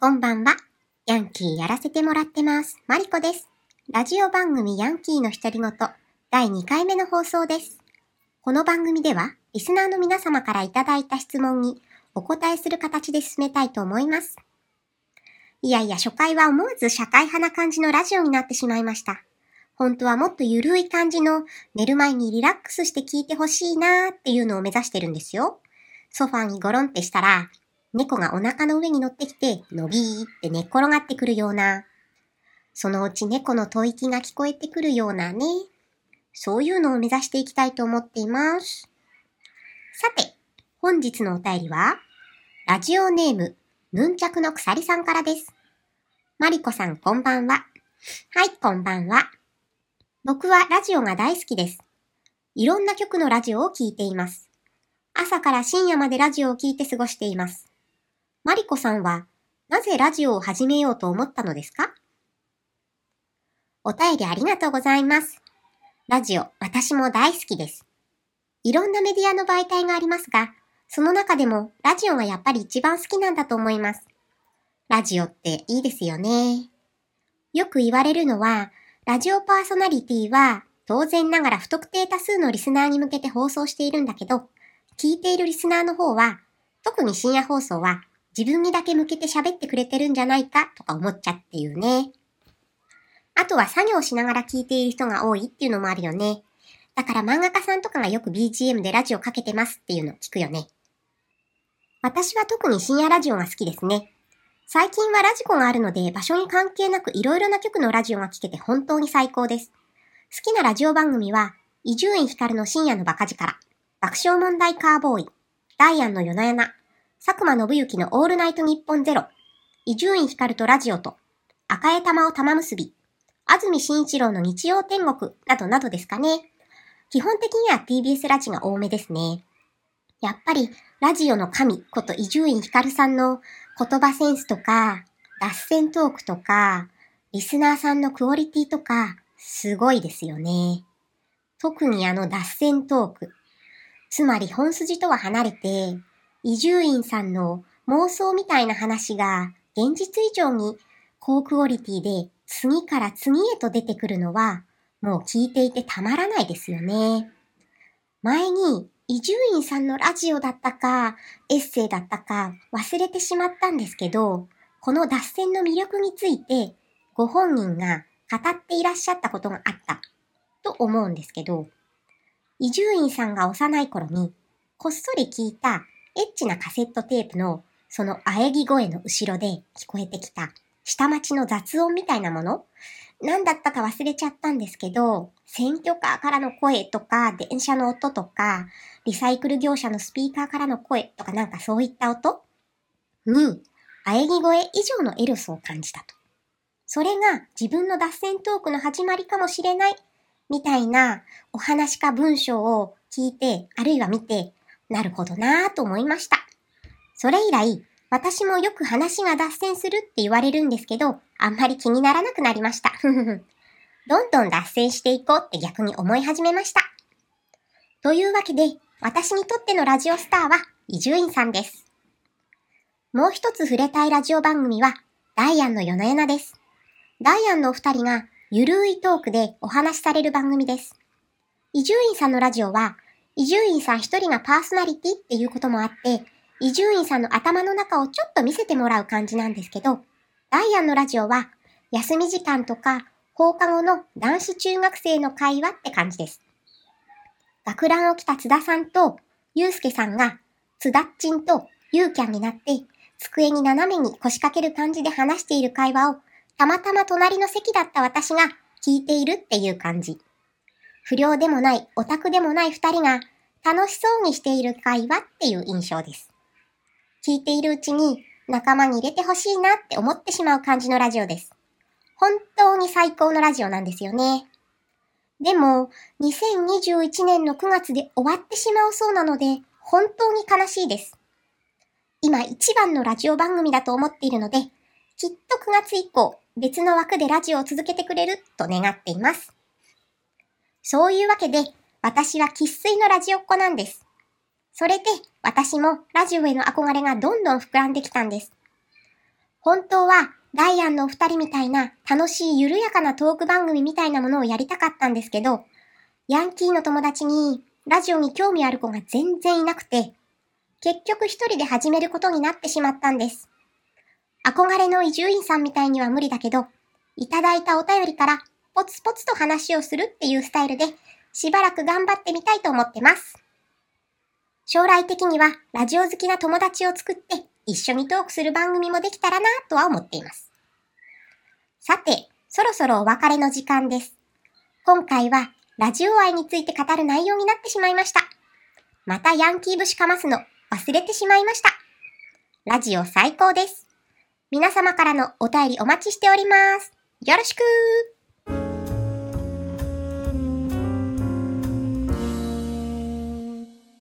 こんばんは。ヤンキーやらせてもらってます。マリコです。ラジオ番組ヤンキーの独り言第2回目の放送です。この番組では、リスナーの皆様からいただいた質問にお答えする形で進めたいと思います。いやいや、初回は思わず社会派な感じのラジオになってしまいました。本当はもっとゆるい感じの寝る前にリラックスして聞いてほしいなーっていうのを目指してるんですよ。ソファーにゴロンってしたら、猫がお腹の上に乗ってきて、のびーって寝っ転がってくるような、そのうち猫の吐息が聞こえてくるようなね、そういうのを目指していきたいと思っています。さて、本日のお便りは、ラジオネーム、ヌンチャクの鎖さんからです。マリコさん、こんばんは。はい、こんばんは。僕はラジオが大好きです。いろんな曲のラジオを聴いています。朝から深夜までラジオを聴いて過ごしています。マリコさんは、なぜラジオを始めようと思ったのですか？お便りありがとうございます。ラジオ、私も大好きです。いろんなメディアの媒体がありますが、その中でもラジオがやっぱり一番好きなんだと思います。ラジオっていいですよね。よく言われるのは、ラジオパーソナリティは当然ながら不特定多数のリスナーに向けて放送しているんだけど、聞いているリスナーの方は、特に深夜放送は自分にだけ向けて喋ってくれてるんじゃないかとか思っちゃっていうね。あとは作業しながら聞いている人が多いっていうのもあるよね。だから漫画家さんとかがよく BGM でラジオかけてますっていうの聞くよね。私は特に深夜ラジオが好きですね。最近はラジコがあるので場所に関係なくいろいろな曲のラジオが聴けて本当に最高です。好きなラジオ番組は、伊集院光の深夜のバカ力、爆笑問題カーボーイ、ダイアンの夜な夜な、佐久間信之のオールナイトニッポンゼロ、伊集院光とラジオと、赤江玉を玉結び、安住紳一郎の日曜天国などなどですかね。基本的には TBS ラジが多めですね。やっぱり、ラジオの神こと伊集院光さんの言葉センスとか、脱線トークとか、リスナーさんのクオリティとか、すごいですよね。特にあの脱線トーク。つまり本筋とは離れて、伊集院さんの妄想みたいな話が現実以上に高クオリティで次から次へと出てくるのはもう聞いていてたまらないですよね。前に伊集院さんのラジオだったかエッセイだったか忘れてしまったんですけど、この脱線の魅力についてご本人が語っていらっしゃったことがあったと思うんですけど、伊集院さんが幼い頃にこっそり聞いたエッチなカセットテープのその喘ぎ声の後ろで聞こえてきた下町の雑音みたいなもの？何だったか忘れちゃったんですけど、選挙カーからの声とか、電車の音とか、リサイクル業者のスピーカーからの声とかなんかそういった音？に、喘ぎ声以上のエロスを感じたと。それが自分の脱線トークの始まりかもしれない、みたいなお話か文章を聞いて、あるいは見て、なるほどなぁと思いました。それ以来、私もよく話が脱線するって言われるんですけど、あんまり気にならなくなりました。どんどん脱線していこうって逆に思い始めました。というわけで、私にとってのラジオスターは伊集院さんです。もう一つ触れたいラジオ番組は、ダイアンの夜な夜なです。ダイアンのお二人がゆるいトークでお話しされる番組です。伊集院さんのラジオは、伊集院さん一人がパーソナリティっていうこともあって、伊集院さんの頭の中をちょっと見せてもらう感じなんですけど、ダイアンのラジオは、休み時間とか放課後の男子中学生の会話って感じです。学ランを着た津田さんと、ゆうすけさんが、津田っちんとゆうキャンになって、机に斜めに腰掛ける感じで話している会話を、たまたま隣の席だった私が聞いているっていう感じ。不良でもない、オタクでもない二人が、楽しそうにしている会話っていう印象です。聞いているうちに仲間に入れてほしいなって思ってしまう感じのラジオです。本当に最高のラジオなんですよね。でも、2021年の9月で終わってしまうそうなので、本当に悲しいです。今一番のラジオ番組だと思っているので、きっと9月以降、別の枠でラジオを続けてくれると願っています。そういうわけで、私は生粋のラジオっ子なんです。それで、私もラジオへの憧れがどんどん膨らんできたんです。本当はダイアンのお二人みたいな楽しい緩やかなトーク番組みたいなものをやりたかったんですけど、ヤンキーの友達にラジオに興味ある子が全然いなくて、結局一人で始めることになってしまったんです。憧れの移住員さんみたいには無理だけど、いただいたお便りからポツポツと話をするっていうスタイルで、しばらく頑張ってみたいと思ってます。将来的にはラジオ好きな友達を作って一緒にトークする番組もできたらなとは思っています。さて、そろそろお別れの時間です。今回はラジオ愛について語る内容になってしまいました。またヤンキー節かますの忘れてしまいました。ラジオ最高です。皆様からのお便りお待ちしております。よろしく